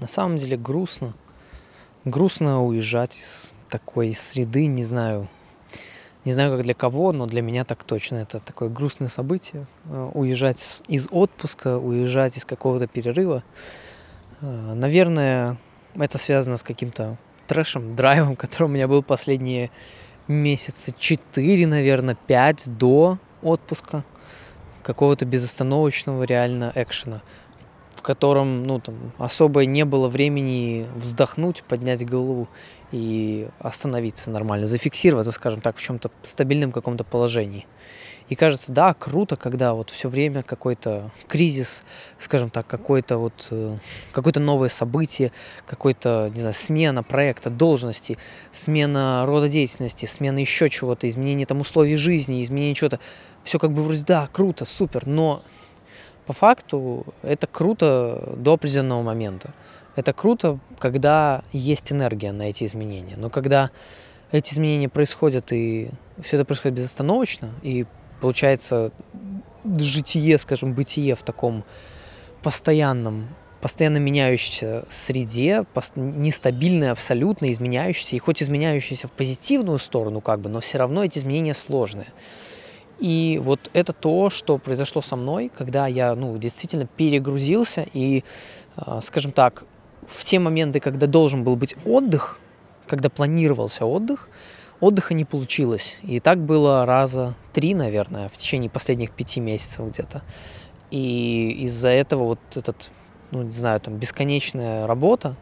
На самом деле грустно. Грустно уезжать из такой среды, не знаю, не знаю, как для кого, но для меня так точно. Это такое грустное событие. Э, уезжать из отпуска, уезжать из какого-то перерыва. Э, наверное, это связано с каким-то трэшем, драйвом, который у меня был последние месяца 4, наверное, 5 до отпуска. Какого-то безостановочного реально экшена в котором, ну, там, особо не было времени вздохнуть, поднять голову и остановиться нормально, зафиксироваться, скажем так, в чем-то стабильном каком-то положении. И кажется, да, круто, когда вот все время какой-то кризис, скажем так, какое-то вот э, какое-то новое событие, какой-то, не знаю, смена проекта, должности, смена рода деятельности, смена еще чего-то, изменение там условий жизни, изменение чего-то. Все как бы вроде, да, круто, супер, но по факту это круто до определенного момента. Это круто, когда есть энергия на эти изменения. Но когда эти изменения происходят, и все это происходит безостановочно, и получается житие, скажем, бытие в таком постоянном, постоянно меняющейся среде, нестабильное абсолютно, изменяющееся, и хоть изменяющееся в позитивную сторону, как бы, но все равно эти изменения сложные. И вот это то, что произошло со мной, когда я ну, действительно перегрузился и, а, скажем так, в те моменты, когда должен был быть отдых, когда планировался отдых, отдыха не получилось. И так было раза три, наверное, в течение последних пяти месяцев где-то. И из-за этого вот этот, ну, не знаю, там, бесконечная работа,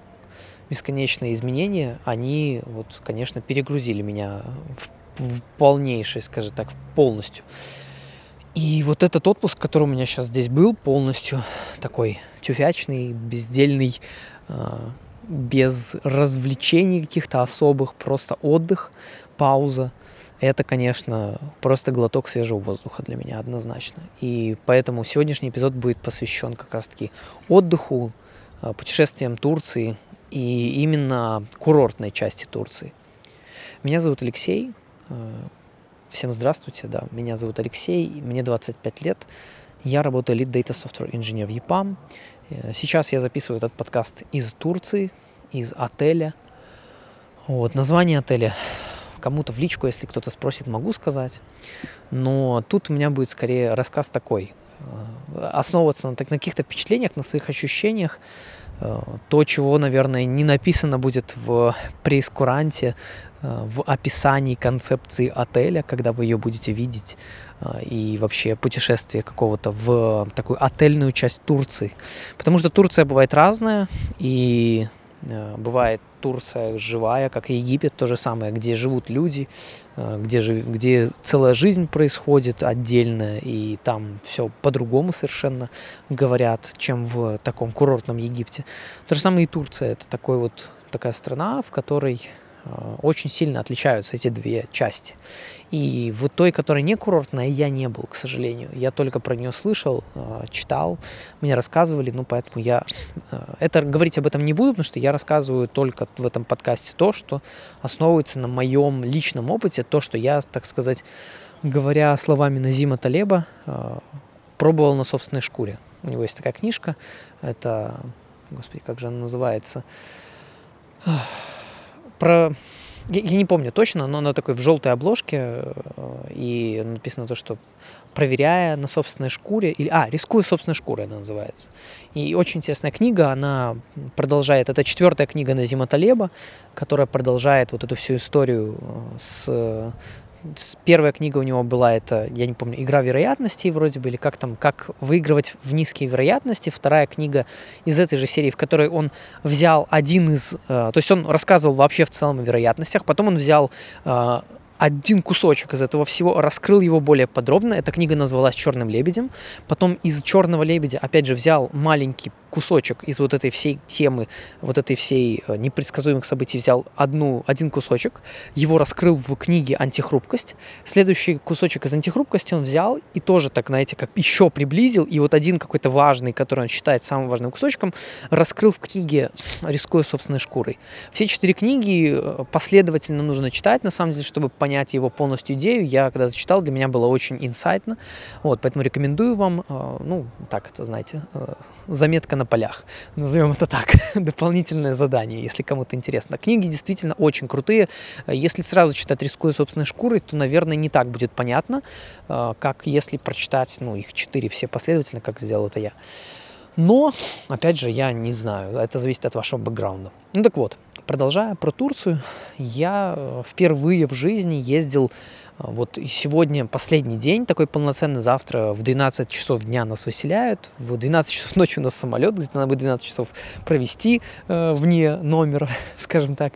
бесконечные изменения, они, вот, конечно, перегрузили меня в в полнейшей, скажем так, полностью. И вот этот отпуск, который у меня сейчас здесь был, полностью такой тюфячный, бездельный, а, без развлечений каких-то особых, просто отдых, пауза. Это, конечно, просто глоток свежего воздуха для меня однозначно. И поэтому сегодняшний эпизод будет посвящен как раз-таки отдыху, а, путешествиям Турции и именно курортной части Турции. Меня зовут Алексей, всем здравствуйте, да, меня зовут Алексей, мне 25 лет, я работаю Lead Data Software Engineer в EPAM. Э, сейчас я записываю этот подкаст из Турции, из отеля. Вот, название отеля кому-то в личку, если кто-то спросит, могу сказать. Но тут у меня будет скорее рассказ такой. Э, основываться на, на каких-то впечатлениях, на своих ощущениях, то, чего, наверное, не написано будет в прейскуранте, Э, в описании концепции отеля, когда вы ее будете видеть, э, и вообще путешествие какого-то в такую отельную часть Турции. Потому что Турция бывает разная, и э, бывает Турция живая, как и Египет, то же самое, где живут люди, где, жив... где целая жизнь происходит отдельно, и там все по-другому совершенно говорят, чем в таком курортном Египте. То же самое и Турция, это такой вот такая страна, в которой Э, очень сильно отличаются эти две части. И в той, которая не курортная, я не был, к сожалению. Я только про нее слышал, э, читал, мне рассказывали, ну поэтому я э, это говорить об этом не буду, потому что я рассказываю только в этом подкасте то, что основывается на моем личном опыте, то, что я, так сказать, говоря словами Назима Талеба, пробовал на собственной шкуре. У него есть такая книжка, это, господи, как же она называется? Про... Я, я не помню точно, но она такой в желтой обложке, э, и написано то, что проверяя на собственной шкуре, или, а, рискуя собственной шкурой она называется. И очень интересная книга, она продолжает, это четвертая книга Назима Талеба, которая продолжает вот эту всю историю э, с первая книга у него была это, я не помню, игра вероятностей вроде бы, или как там, как выигрывать в низкие вероятности. Вторая книга из этой же серии, в которой он взял один из, э, то есть он рассказывал вообще в целом о вероятностях, потом он взял э, один кусочек из этого всего, раскрыл его более подробно. Эта книга называлась «Черным лебедем». Потом из «Черного лебедя» опять же взял маленький кусочек из вот этой всей темы, вот этой всей э, непредсказуемых событий взял одну, один кусочек, его раскрыл в книге «Антихрупкость». Следующий кусочек из «Антихрупкости» он взял и тоже, так знаете, как еще приблизил, и вот один какой-то важный, который он считает самым важным кусочком, раскрыл в книге «Рискуя собственной шкурой». Все четыре книги э, последовательно нужно читать, на самом деле, чтобы понять, понять его полностью идею. Я когда читал, для меня было очень инсайтно. Вот, поэтому рекомендую вам, э, ну, так это, знаете, э, заметка на полях, назовем это так, дополнительное задание, если кому-то интересно. Книги действительно очень крутые. Если сразу читать «Рискуя собственной шкурой», то, наверное, не так будет понятно, как если прочитать, ну, их четыре все последовательно, как сделал это я. Но, опять же, я не знаю, это зависит от вашего бэкграунда. Ну так вот, продолжая про Турцию, я э, впервые в жизни ездил э, вот сегодня последний день, такой полноценный, завтра в 12 часов дня нас выселяют, в 12 часов ночи у нас самолет, где-то надо будет 12 часов провести э, вне номера, скажем так.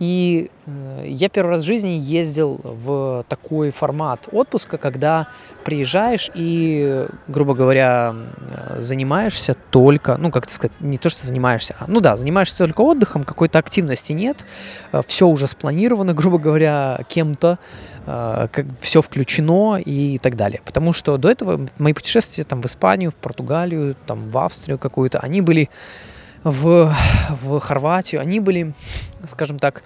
И э, я первый раз в жизни ездил в такой формат отпуска, когда приезжаешь и, грубо говоря, э, занимаешься только, ну, как сказать, не то, что занимаешься, а, ну да, занимаешься только отдыхом, какой-то активности нет, э, все уже спланировано, грубо говоря, кем-то, как все включено и так далее. Потому что до этого мои путешествия там в Испанию, в Португалию, там в Австрию какую-то, они были в, в Хорватию, они были, скажем так,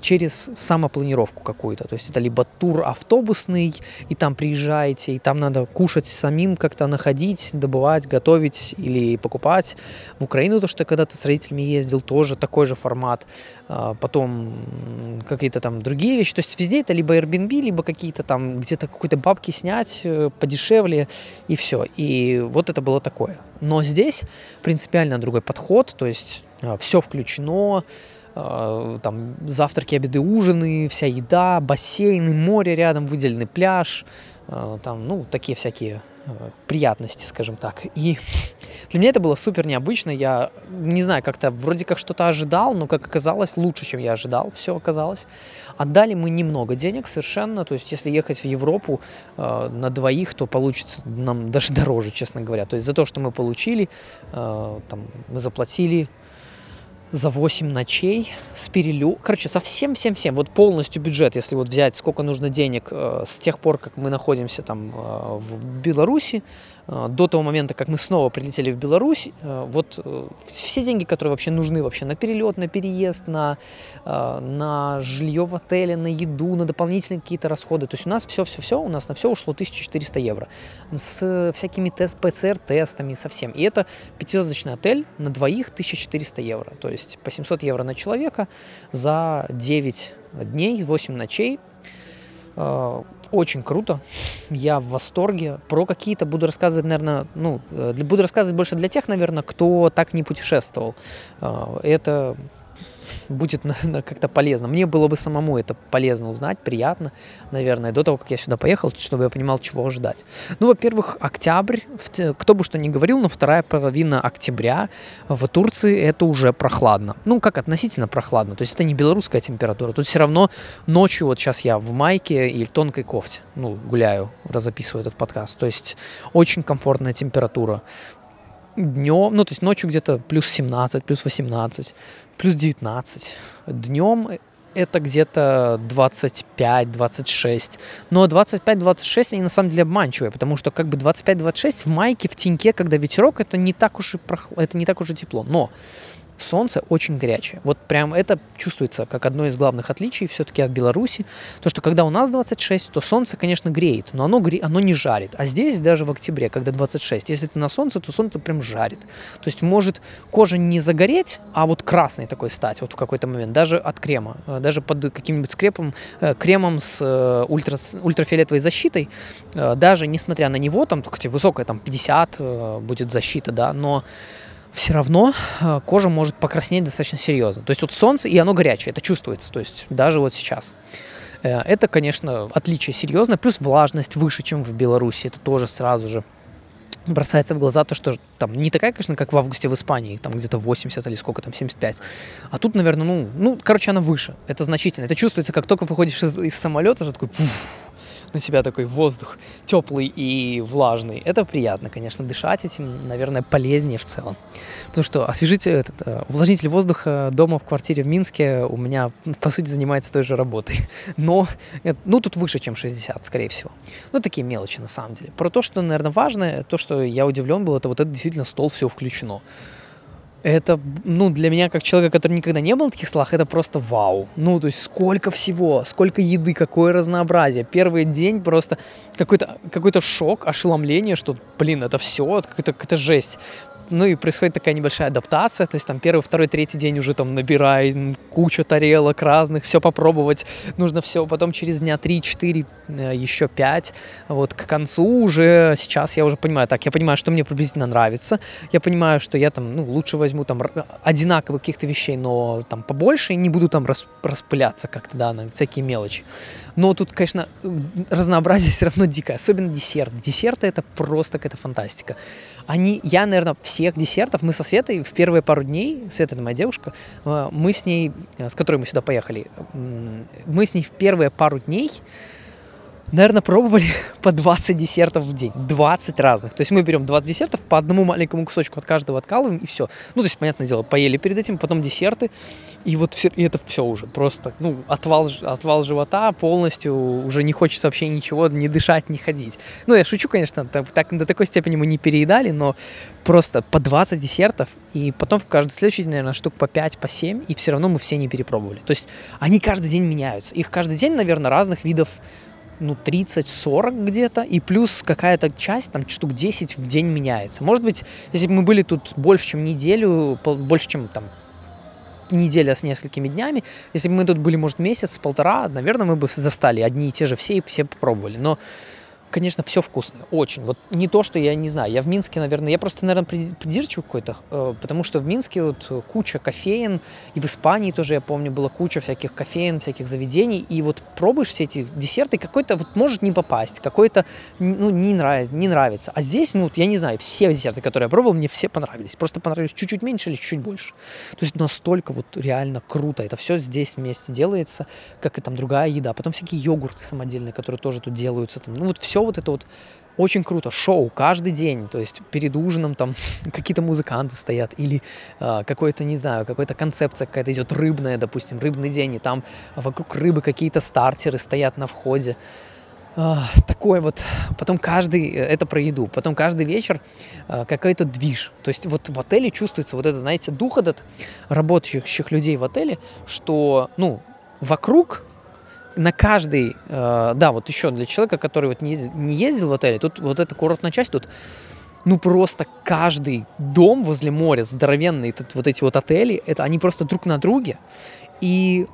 через самопланировку какую-то. То есть это либо тур автобусный, и там приезжаете, и там надо кушать самим, как-то находить, добывать, готовить или покупать. В Украину то, что я когда-то с родителями ездил, тоже такой же формат. А, потом какие-то там другие вещи. То есть везде это либо Airbnb, либо какие-то там где-то какой-то бабки снять э, подешевле, и все. И вот это было такое. Но здесь принципиально другой подход, то есть а, все включено, а, там завтраки, обеды, ужины, вся еда, бассейны, море рядом, выделенный пляж, там, ну, такие всякие приятности, скажем так. И для меня это было супер необычно. Я не знаю, как-то вроде как что-то ожидал, но, как оказалось, лучше, чем я ожидал, все оказалось. Отдали мы немного денег совершенно. То есть, если ехать в Европу э, на двоих, то получится нам даже дороже, честно говоря. То есть, за то, что мы получили, э, там, мы заплатили за 8 ночей с перелю... Короче, совсем-всем-всем, вот полностью бюджет, если вот взять, сколько нужно денег э, с тех пор, как мы находимся там э, в Беларуси, до того момента, как мы снова прилетели в Беларусь, э, вот э, все деньги, которые вообще нужны вообще на перелет, на переезд, на, на жилье в отеле, на еду, на дополнительные какие-то расходы. То есть у нас все-все-все, у нас на все ушло 1400 евро. С всякими тест, ПЦР-тестами, совсем. И это пятизвездочный отель на двоих 1400 евро. То есть по 700 евро на человека за 9 дней, 8 ночей очень круто. Я в восторге. Про какие-то буду рассказывать, наверное, ну, э, буду рассказывать больше для тех, наверное, кто так не путешествовал. А, это будет как-то полезно. Мне было бы самому это полезно узнать, приятно, наверное, до того, как я сюда поехал, чтобы я понимал, чего ожидать. Ну, во-первых, октябрь, кто бы что ни говорил, но вторая половина октября в Турции это уже прохладно. Ну, как относительно прохладно, то есть это не белорусская температура, тут все равно ночью, вот сейчас я в майке и тонкой кофте, ну, гуляю, разописываю этот подкаст, то есть очень комфортная температура днем, ну, то есть ночью где-то плюс 17, плюс 18, плюс 19. Днем это где-то 25-26. Но 25-26 они на самом деле обманчивые, потому что как бы 25-26 в майке, в теньке, когда ветерок, это не так уж и, прохл... это не так уж и тепло. Но солнце очень горячее. Вот прям это чувствуется как одно из главных отличий все-таки от Беларуси. То, что когда у нас 26, то солнце, конечно, греет, но оно, гре... оно не жарит. А здесь даже в октябре, когда 26, если ты на солнце, то солнце прям жарит. То есть может кожа не загореть, а вот красной такой стать вот в какой-то момент, даже от крема. Э, даже под каким-нибудь скрепом, э, кремом с э, ультра, ультрафиолетовой защитой, даже несмотря на него, там, хотя высокая, там 50 будет защита, да, но все равно э, кожа может покраснеть достаточно серьезно. То есть вот солнце, и оно горячее, это чувствуется, то есть даже вот сейчас. Э, это, конечно, отличие серьезное, плюс влажность выше, чем в Беларуси, это тоже сразу же бросается в глаза то, что там не такая, конечно, как в августе в Испании, там где-то 80 или сколько там, 75. А тут, наверное, ну, ну, короче, она выше. Это значительно. Это чувствуется, как только выходишь из, из самолета, что такой, пуф, на себя такой воздух теплый и влажный. Это приятно, конечно, дышать этим, наверное, полезнее в целом. Потому что освежитель, этот, э, увлажнитель воздуха дома в квартире в Минске у меня, по сути, занимается той же работой. Но, ну, тут выше, чем 60, скорее всего. Ну, такие мелочи, на самом деле. Про то, что, наверное, важное, то, что я удивлен был, это вот это действительно стол все включено это, ну, для меня, как человека, который никогда не был на таких слах, это просто вау. Ну, то есть сколько всего, сколько еды, какое разнообразие. Первый день просто какой-то какой шок, ошеломление, что, блин, это все, какая-то какая жесть ну и происходит такая небольшая адаптация, то есть там первый, второй, третий день уже там набираем кучу тарелок разных, все попробовать, нужно все, потом через дня 3-4, э, еще 5, вот к концу уже сейчас я уже понимаю, так, я понимаю, что мне приблизительно нравится, я понимаю, что я там, ну, лучше возьму там одинаковых каких-то вещей, но там побольше, и не буду там рас, распыляться как-то, да, на всякие мелочи. Но тут, конечно, разнообразие все равно дикое, особенно десерт. Десерты это просто какая-то фантастика. Они, я, наверное, всех десертов, мы со Светой в первые пару дней, Света это моя девушка, э, мы с ней, э, с которой мы сюда поехали, мы с ней в первые пару дней наверное, пробовали по 20 десертов в день. 20 разных. То есть мы берем 20 десертов, по одному маленькому кусочку от каждого откалываем, и все. Ну, то есть, понятное дело, поели перед этим, потом десерты, и вот все, и это все уже просто, ну, отвал, отвал живота полностью, уже не хочется вообще ничего, не дышать, не ходить. Ну, я шучу, конечно, так, так, до такой степени мы не переедали, но просто по 20 десертов, и потом в каждый следующий день, наверное, штук по 5, по 7, и все равно мы все не перепробовали. То есть они каждый день меняются. Их каждый день, наверное, разных видов ну, 30-40 где-то, и плюс какая-то часть, там, штук 10 в день меняется. Может быть, если бы мы были тут больше, чем неделю, больше, чем там неделя с несколькими днями, если бы мы тут были, может, месяц, полтора, наверное, мы бы застали одни и те же все и все попробовали. Но конечно, все вкусное, очень. Вот не то, что я не знаю. Я в Минске, наверное, я просто, наверное, придирчивый какой-то, э, потому что в Минске вот куча кофеин, и в Испании тоже, я помню, была куча всяких кофеин, всяких заведений, и вот пробуешь все эти десерты, какой-то вот может не попасть, какой-то, ну, не нравится, не нравится. А здесь, ну, я не знаю, все десерты, которые я пробовал, мне все понравились. Просто понравились чуть-чуть меньше или чуть-чуть больше. То есть настолько вот реально круто. Это все здесь вместе делается, как и там другая еда. Потом всякие йогурты самодельные, которые тоже тут делаются. Там, ну, вот все вот это вот очень круто, шоу каждый день, то есть перед ужином там какие-то музыканты стоят или э, какой-то, не знаю, какая-то концепция какая-то идет рыбная, допустим, рыбный день, и там вокруг рыбы какие-то стартеры стоят на входе. Э, такой вот, потом каждый, э, это про еду, потом каждый вечер э, какой-то движ, то есть вот в отеле чувствуется вот это, знаете, дух этот работающих людей в отеле, что, ну, вокруг на каждый, э, да, вот еще для человека, который вот не, не ездил в отеле, тут вот эта курортная часть, тут ну просто каждый дом возле моря, здоровенный, тут вот эти вот отели, это они просто друг на друге, и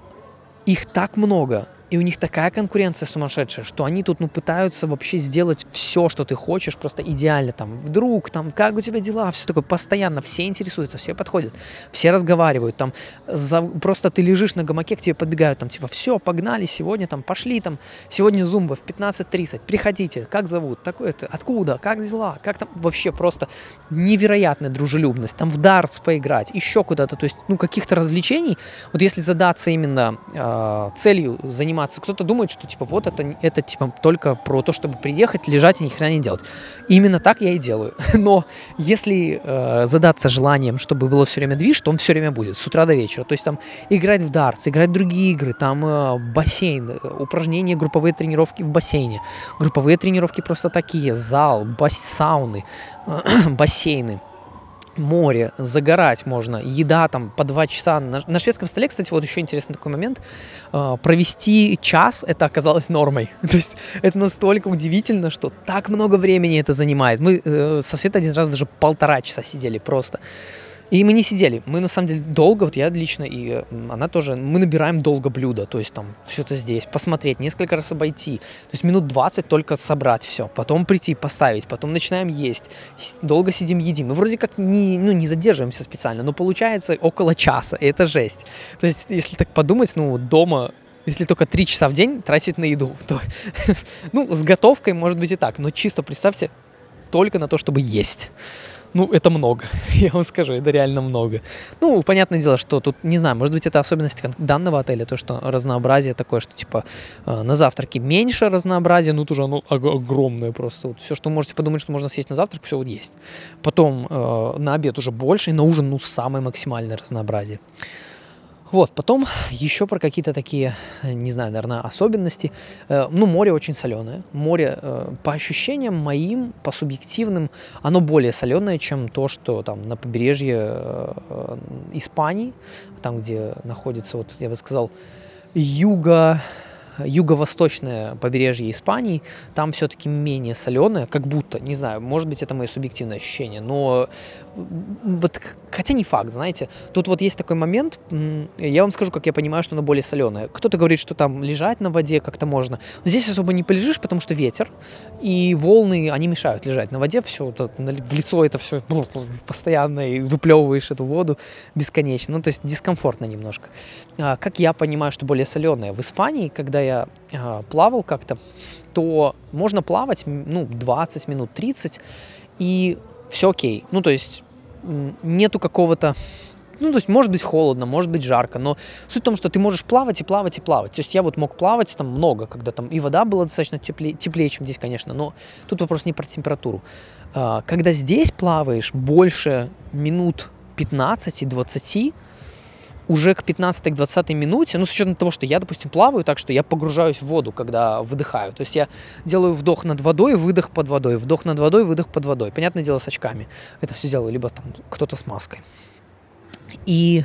их так много, и у них такая конкуренция сумасшедшая, что они тут, ну, пытаются вообще сделать все, что ты хочешь, просто идеально. Там, вдруг, там, как у тебя дела? Все такое постоянно, все интересуются, все подходят, все разговаривают. Там, за, просто ты лежишь на гамаке, к тебе подбегают, там, типа, все, погнали, сегодня, там, пошли, там, сегодня зумба в 15.30, приходите, как зовут, такое-то, откуда, как дела, как там, вообще просто невероятная дружелюбность, там, в дартс поиграть, еще куда-то, то есть, ну, каких-то развлечений, вот если задаться именно э, целью заниматься заниматься. Кто-то думает, что типа вот это, это типа только про то, чтобы приехать, лежать и ни хрена не делать. именно так я и делаю. Но если э, задаться желанием, чтобы было все время движ, то он все время будет, с утра до вечера. То есть там играть в дартс, играть в другие игры, там э, бассейн, э, упражнения, групповые тренировки в бассейне, групповые тренировки просто такие, зал, бас сауны, бассейны море, загорать можно, еда там по два часа. На, на шведском столе, кстати, вот еще интересный такой момент, э, провести час это оказалось нормой. То есть это настолько удивительно, что так много времени это занимает. Мы э, со Светой один раз даже полтора часа сидели просто. И мы не сидели, мы на самом деле долго, вот я лично и она тоже, мы набираем долго блюдо, то есть там что-то здесь, посмотреть, несколько раз обойти, то есть минут 20 только собрать все, потом прийти, поставить, потом начинаем есть, долго сидим, едим. Мы вроде как не, ну, не задерживаемся специально, но получается около часа, и это жесть. То есть если так подумать, ну дома если только три часа в день тратить на еду, то, ну, с готовкой может быть и так, но чисто представьте, только на то, чтобы есть ну, это много, я вам скажу, это реально много. Ну, понятное дело, что тут, не знаю, может быть, это особенность данного отеля, то, что разнообразие такое, что, типа, э, на завтраке меньше разнообразия, ну, тоже оно огромное просто. Вот все, что вы можете подумать, что можно съесть на завтрак, все вот есть. Потом э, на обед уже больше, и на ужин, ну, самое максимальное разнообразие. Вот, потом еще про какие-то такие, не знаю, наверное, особенности. Э, ну, море очень соленое. Море, э, по ощущениям моим, по субъективным, оно более соленое, чем то, что там на побережье э, Испании, там, где находится, вот я бы сказал, юго юго-восточное побережье Испании, там все-таки менее соленое, как будто, не знаю, может быть, это мое субъективное ощущение, но вот, хотя не факт, знаете, тут вот есть такой момент, я вам скажу, как я понимаю, что оно более соленое. Кто-то говорит, что там лежать на воде как-то можно, но здесь особо не полежишь, потому что ветер, и волны, они мешают лежать на воде, все, в лицо это все постоянно, и выплевываешь эту воду бесконечно, ну, то есть дискомфортно немножко. А, как я понимаю, что более соленое? В Испании, когда я а, плавал как-то, то можно плавать, ну, 20 минут, 30, и все окей. Ну, то есть нету какого-то ну, то есть, может быть холодно, может быть жарко, но суть в том, что ты можешь плавать и плавать и плавать. То есть я вот мог плавать там много, когда там и вода была достаточно теплее, теплее чем здесь, конечно, но тут вопрос не про температуру. А, когда здесь плаваешь больше минут 15-20, уже к 15-20 минуте, ну, с учетом того, что я, допустим, плаваю так, что я погружаюсь в воду, когда выдыхаю. То есть я делаю вдох над водой, выдох под водой, вдох над водой, выдох под водой. Понятное дело, с очками. Это все делаю, либо там кто-то с маской. И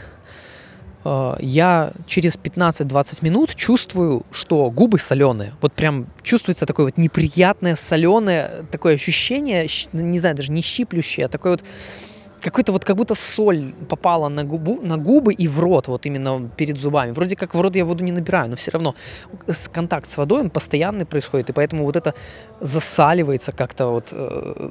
э, я через 15-20 минут чувствую, что губы соленые. Вот прям чувствуется такое вот неприятное соленое такое ощущение, не знаю, даже не щиплющее, а такое вот какой-то вот как будто соль попала на, губу, на губы и в рот, вот именно перед зубами. Вроде как в рот я воду не набираю, но все равно контакт с водой, он постоянный происходит, и поэтому вот это засаливается как-то вот э,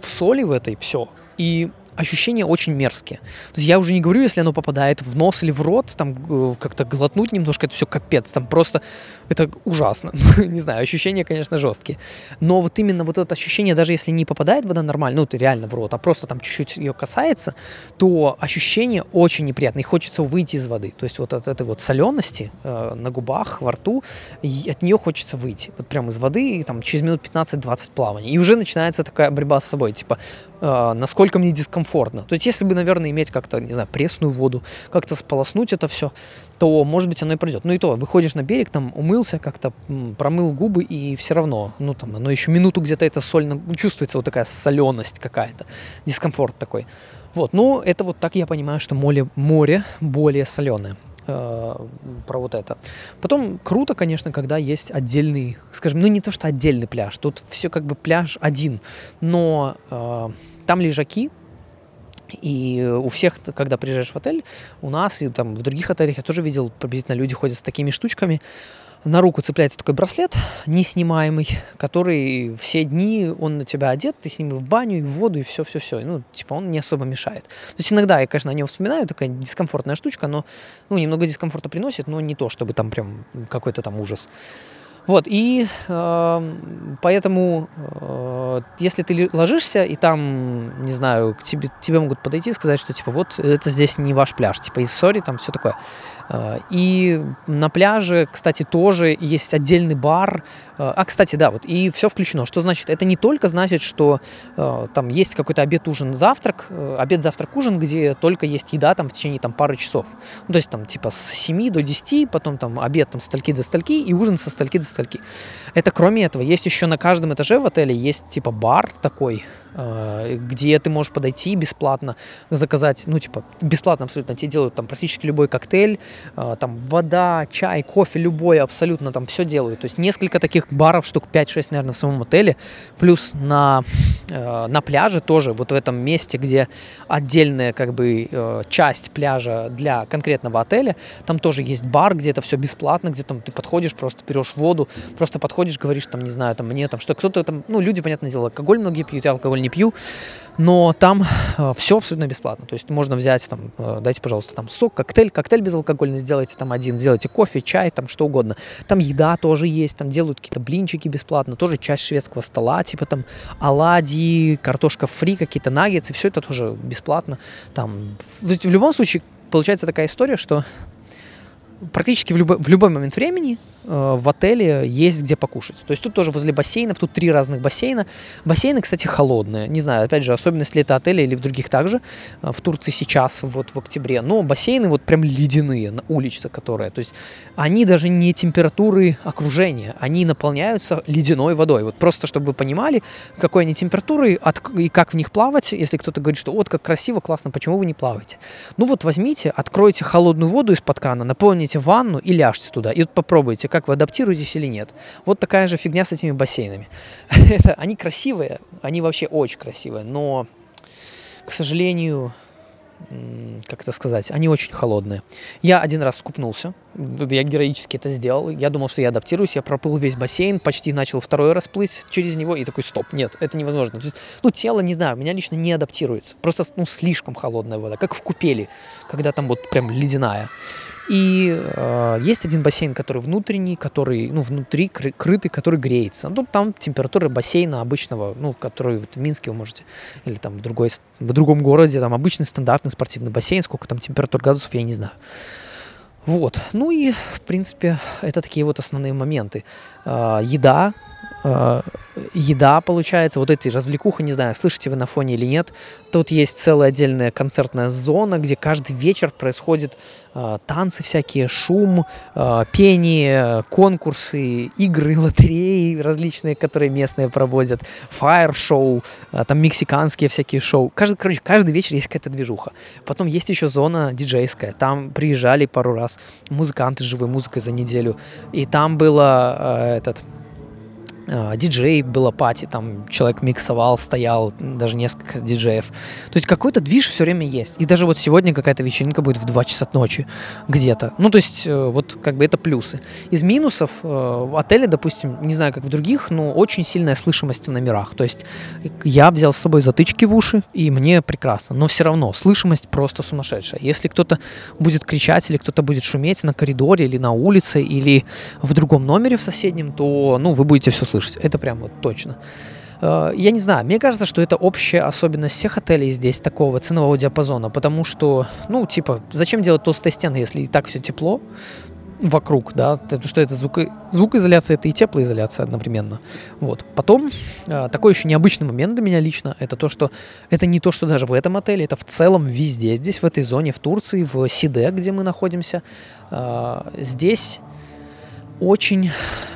в соли в этой, все. И ощущения очень мерзкие. То есть я уже не говорю, если оно попадает в нос или в рот, там как-то глотнуть немножко, это все капец, там просто это ужасно. не знаю, ощущения, конечно, жесткие. Но вот именно вот это ощущение, даже если не попадает вода нормально, ну, ты реально в рот, а просто там чуть-чуть ее касается, то ощущение очень неприятное, и хочется выйти из воды. То есть вот от этой вот солености э, на губах, во рту, от нее хочется выйти. Вот прямо из воды, и там через минут 15-20 плавания. И уже начинается такая борьба с собой, типа, насколько мне дискомфортно. То есть если бы, наверное, иметь как-то, не знаю, пресную воду, как-то сполоснуть это все, то, может быть, оно и пройдет. Ну и то, выходишь на берег, там умылся, как-то промыл губы, и все равно, ну там, оно еще минуту где-то это соль, ну, чувствуется вот такая соленость какая-то, дискомфорт такой. Вот, ну это вот так я понимаю, что море, море более соленое про вот это. Потом круто, конечно, когда есть отдельный, скажем, ну не то что отдельный пляж, тут все как бы пляж один, но э, там лежаки, и у всех, когда приезжаешь в отель, у нас и там в других отелях я тоже видел, приблизительно люди ходят с такими штучками. На руку цепляется такой браслет неснимаемый, который все дни, он на тебя одет, ты с ним и в баню, и в воду, и все-все-все. Ну, типа, он не особо мешает. То есть иногда я, конечно, о нем вспоминаю, такая дискомфортная штучка, но, ну, немного дискомфорта приносит, но не то, чтобы там прям какой-то там ужас. Вот, и э, поэтому, э, если ты ложишься, и там, не знаю, к тебе, тебе могут подойти и сказать, что, типа, вот, это здесь не ваш пляж, типа, из сори, там все такое. Э, и на пляже, кстати, тоже есть отдельный бар. Э, а, кстати, да, вот, и все включено. Что значит? Это не только значит, что э, там есть какой-то обед, ужин, завтрак, э, обед, завтрак, ужин, где только есть еда там в течение там пары часов. Ну, то есть там, типа, с 7 до 10, потом там обед там с стальки до стальки и ужин со стальки до стальки. Это кроме этого, есть еще на каждом этаже в отеле есть типа бар такой, где ты можешь подойти бесплатно, заказать, ну, типа, бесплатно абсолютно, тебе делают там практически любой коктейль, э, там, вода, чай, кофе, любой, абсолютно там все делают. То есть несколько таких баров, штук 5-6, наверное, в самом отеле, плюс на, э, на пляже тоже, вот в этом месте, где отдельная, как бы, часть пляжа для конкретного отеля, там тоже есть бар, где это все бесплатно, где там ты подходишь, просто берешь воду, просто подходишь, говоришь, там, не знаю, там, мне там, что кто-то там, ну, люди, понятное дело, алкоголь многие пьют, алкоголь не пью, но там э, все абсолютно бесплатно. То есть можно взять, там, э, дайте, пожалуйста, там сок, коктейль, коктейль безалкогольный сделайте там один, сделайте кофе, чай, там что угодно. Там еда тоже есть, там делают какие-то блинчики бесплатно, тоже часть шведского стола, типа там оладьи, картошка фри, какие-то наггетсы, все это тоже бесплатно. Там, в любом случае, получается такая история, что практически в любой, в любой момент времени э, в отеле есть где покушать. То есть тут тоже возле бассейнов, тут три разных бассейна. Бассейны, кстати, холодные. Не знаю, опять же, особенность ли это отеля или в других также. Э, в Турции сейчас, вот в октябре. Но бассейны вот прям ледяные, на улице которые. То есть они даже не температуры окружения, они наполняются ледяной водой. Вот просто, чтобы вы понимали, какой они температуры от, и как в них плавать. Если кто-то говорит, что вот как красиво, классно, почему вы не плаваете? Ну вот возьмите, откройте холодную воду из-под крана, наполните ванну и ляжьте туда. И вот попробуйте, как вы адаптируетесь или нет. Вот такая же фигня с этими бассейнами. Они красивые, они вообще очень красивые, но, к сожалению, как это сказать, они очень холодные. Я один раз скупнулся, я героически это сделал. Я думал, что я адаптируюсь, я проплыл весь бассейн, почти начал второй раз плыть через него, и такой, стоп, нет, это невозможно. То есть, ну, тело, не знаю, у меня лично не адаптируется. Просто, ну, слишком холодная вода, как в купели, когда там вот прям ледяная. И э, есть один бассейн, который внутренний, который, ну, внутри кры- крытый, который греется. Ну, там температура бассейна обычного, ну, который вот в Минске вы можете, или там в, другой, в другом городе, там обычный стандартный спортивный бассейн, сколько там температур градусов, я не знаю. Вот. Ну и, в принципе, это такие вот основные моменты. Э, еда, еда получается, вот эти развлекуха, не знаю, слышите вы на фоне или нет, тут есть целая отдельная концертная зона, где каждый вечер происходят э, танцы всякие, шум, э, пение, конкурсы, игры, лотереи различные, которые местные проводят, фаер-шоу, э, там мексиканские всякие шоу. Каждый, короче, каждый вечер есть какая-то движуха. Потом есть еще зона диджейская, там приезжали пару раз музыканты с живой музыкой за неделю, и там было э, этот диджей было пати, там человек миксовал, стоял, даже несколько диджеев. То есть какой-то движ все время есть. И даже вот сегодня какая-то вечеринка будет в 2 часа ночи где-то. Ну, то есть э, вот как бы это плюсы. Из минусов э, в отеле, допустим, не знаю, как в других, но очень сильная слышимость в номерах. То есть я взял с собой затычки в уши, и мне прекрасно. Но все равно слышимость просто сумасшедшая. Если кто-то будет кричать или кто-то будет шуметь на коридоре или на улице или в другом номере в соседнем, то, ну, вы будете все слышать. Это прям вот точно. Э, я не знаю, мне кажется, что это общая особенность всех отелей здесь такого ценового диапазона, потому что, ну, типа, зачем делать толстые стены, если и так все тепло вокруг, да, потому что это звук, звукоизоляция, это и теплоизоляция одновременно. Вот. Потом, э, такой еще необычный момент для меня лично, это то, что это не то, что даже в этом отеле, это в целом везде, здесь, в этой зоне, в Турции, в Сиде, где мы находимся, э, здесь очень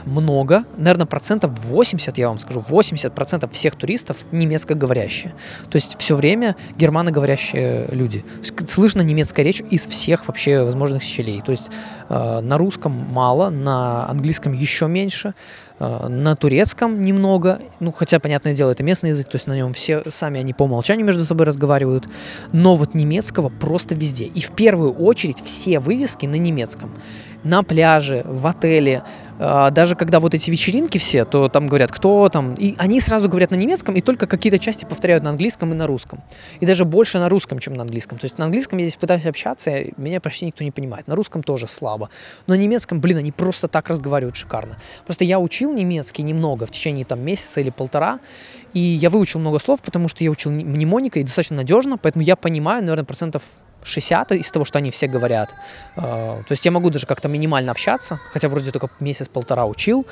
много, наверное, процентов 80, я вам скажу, 80 процентов всех туристов немецкоговорящие. То есть все время германоговорящие люди. Слышно немецкая речь из всех вообще возможных щелей. То есть э, на русском мало, на английском еще меньше, э, на турецком немного, ну, хотя, понятное дело, это местный язык, то есть на нем все сами они по умолчанию между собой разговаривают, но вот немецкого просто везде. И в первую очередь все вывески на немецком на пляже, в отеле, а, даже когда вот эти вечеринки все, то там говорят, кто там, и они сразу говорят на немецком, и только какие-то части повторяют на английском и на русском. И даже больше на русском, чем на английском. То есть на английском я здесь пытаюсь общаться, меня почти никто не понимает. На русском тоже слабо. Но на немецком, блин, они просто так разговаривают шикарно. Просто я учил немецкий немного в течение там месяца или полтора, и я выучил много слов, потому что я учил мнемоникой достаточно надежно, поэтому я понимаю, наверное, процентов 60 из того, что они все говорят. А, то есть я могу даже как-то минимально общаться, хотя вроде только месяц-полтора учил,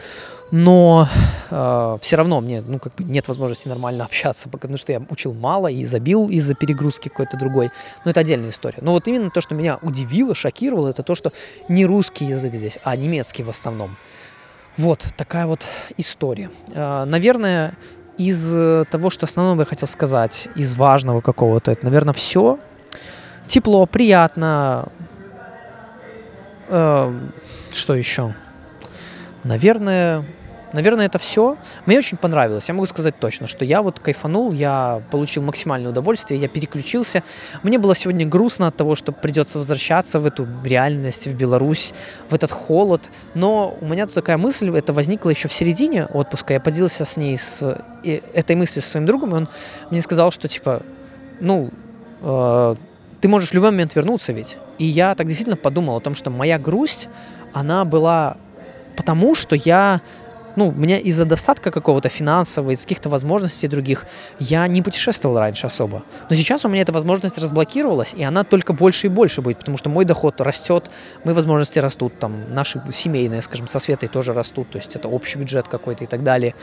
но э, все равно мне ну, как бы нет возможности нормально общаться, потому что я учил мало и забил из-за перегрузки какой-то другой. Но это отдельная история. Но вот именно то, что меня удивило, шокировало, это то, что не русский язык здесь, а немецкий в основном. Вот такая вот история. Э, наверное, из того, что основного я хотел сказать, из важного какого-то, это, наверное, все тепло, приятно. Э, что еще? Наверное, наверное, это все. Мне очень понравилось. Я могу сказать точно, что я вот кайфанул, я получил максимальное удовольствие, я переключился. Мне было сегодня грустно от того, что придется возвращаться в эту реальность, в Беларусь, в этот холод. Но у меня тут такая мысль, это возникла еще в середине отпуска. Я поделился с ней, с этой мыслью со своим другом, и он мне сказал, что типа, ну, э, ты можешь в любой момент вернуться ведь. И я так действительно подумал о том, что моя грусть, она была потому, что я ну, у меня из-за достатка какого-то финансового, из каких-то возможностей других, я не путешествовал раньше особо. Но сейчас у меня эта возможность разблокировалась, и она только больше и больше будет, потому что мой доход растет, мои возможности растут, там, наши семейные, скажем, со Светой тоже растут, то есть это общий бюджет какой-то и так далее.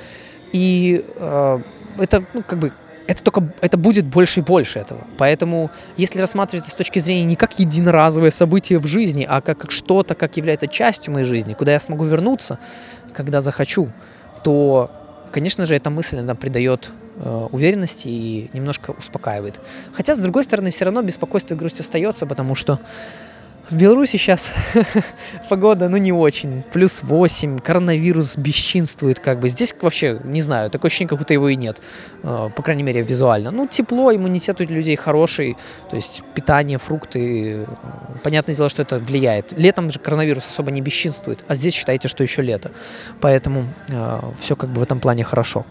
И э, это, ну, как бы, это только это будет больше и больше этого. Поэтому, если рассматривать с точки зрения не как единоразовое событие в жизни, а как, как что-то, как является частью моей жизни, куда я смогу вернуться, когда захочу, то, конечно же, эта мысль она придает э, уверенности и немножко успокаивает. Хотя, с другой стороны, все равно беспокойство и грусть остается, потому что в Беларуси сейчас погода, ну, не очень. Плюс 8, коронавирус бесчинствует как бы. Здесь вообще, не знаю, такое ощущение, как будто его и нет. Э, по крайней мере, визуально. Ну, тепло, иммунитет у людей хороший. То есть питание, фрукты. Понятное дело, что это влияет. Летом же коронавирус особо не бесчинствует. А здесь считайте, что еще лето. Поэтому э, все как бы в этом плане хорошо.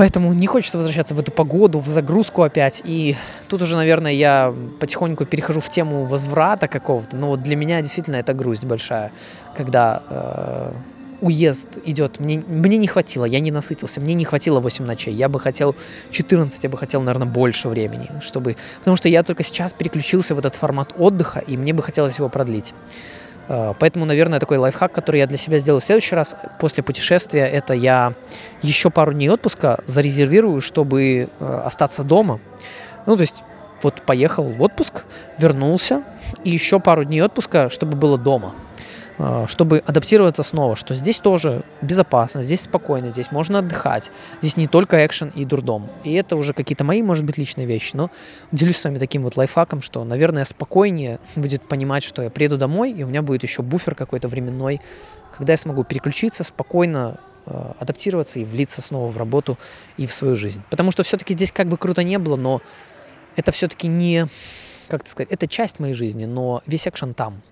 Поэтому не хочется возвращаться в эту погоду, в загрузку опять. И тут уже, наверное, я потихоньку перехожу в тему возврата какого-то. Но вот для меня действительно это грусть большая, когда э, уезд идет. Мне, мне не хватило, я не насытился, мне не хватило 8 ночей. Я бы хотел 14, я бы хотел, наверное, больше времени, чтобы... Потому что я только сейчас переключился в этот формат отдыха, и мне бы хотелось его продлить. Э, поэтому, наверное, такой лайфхак, который я для себя сделаю в следующий раз после путешествия, это я еще пару дней отпуска зарезервирую, чтобы э, остаться дома. Ну, то есть вот поехал в отпуск, вернулся, и еще пару дней отпуска, чтобы было дома. А, чтобы адаптироваться снова, что здесь тоже безопасно, здесь спокойно, здесь можно отдыхать, здесь не только экшен и дурдом. И это уже какие-то мои, может быть, личные вещи, но делюсь с вами таким вот лайфхаком, что, наверное, спокойнее будет понимать, что я приеду домой, и у меня будет еще буфер какой-то временной, когда я смогу переключиться, спокойно э, адаптироваться и влиться снова в работу и в свою жизнь. Потому что все-таки здесь как бы круто не было, но это все-таки не, как сказать, это часть моей жизни, но весь экшен там.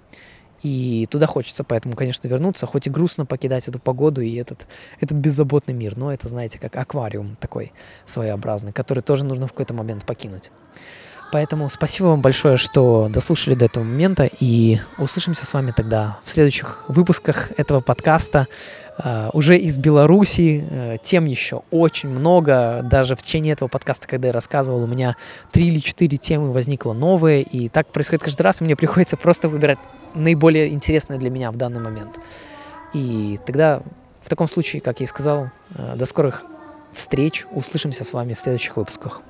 И туда хочется поэтому, конечно, вернуться, хоть и грустно покидать эту погоду и этот, этот беззаботный мир, но это, знаете, как аквариум такой своеобразный, который тоже нужно в какой-то момент покинуть. Поэтому спасибо вам большое, что дослушали до этого момента, и услышимся с вами тогда в следующих выпусках этого подкаста уже из Беларуси. Uh, тем еще очень много. Даже в течение этого подкаста, когда я рассказывал, у меня три или четыре темы возникло новые, и так происходит каждый раз, и мне приходится просто выбирать наиболее интересное для меня в данный момент. И тогда, в таком случае, как я и сказал, uh, до скорых встреч, услышимся с вами в следующих выпусках.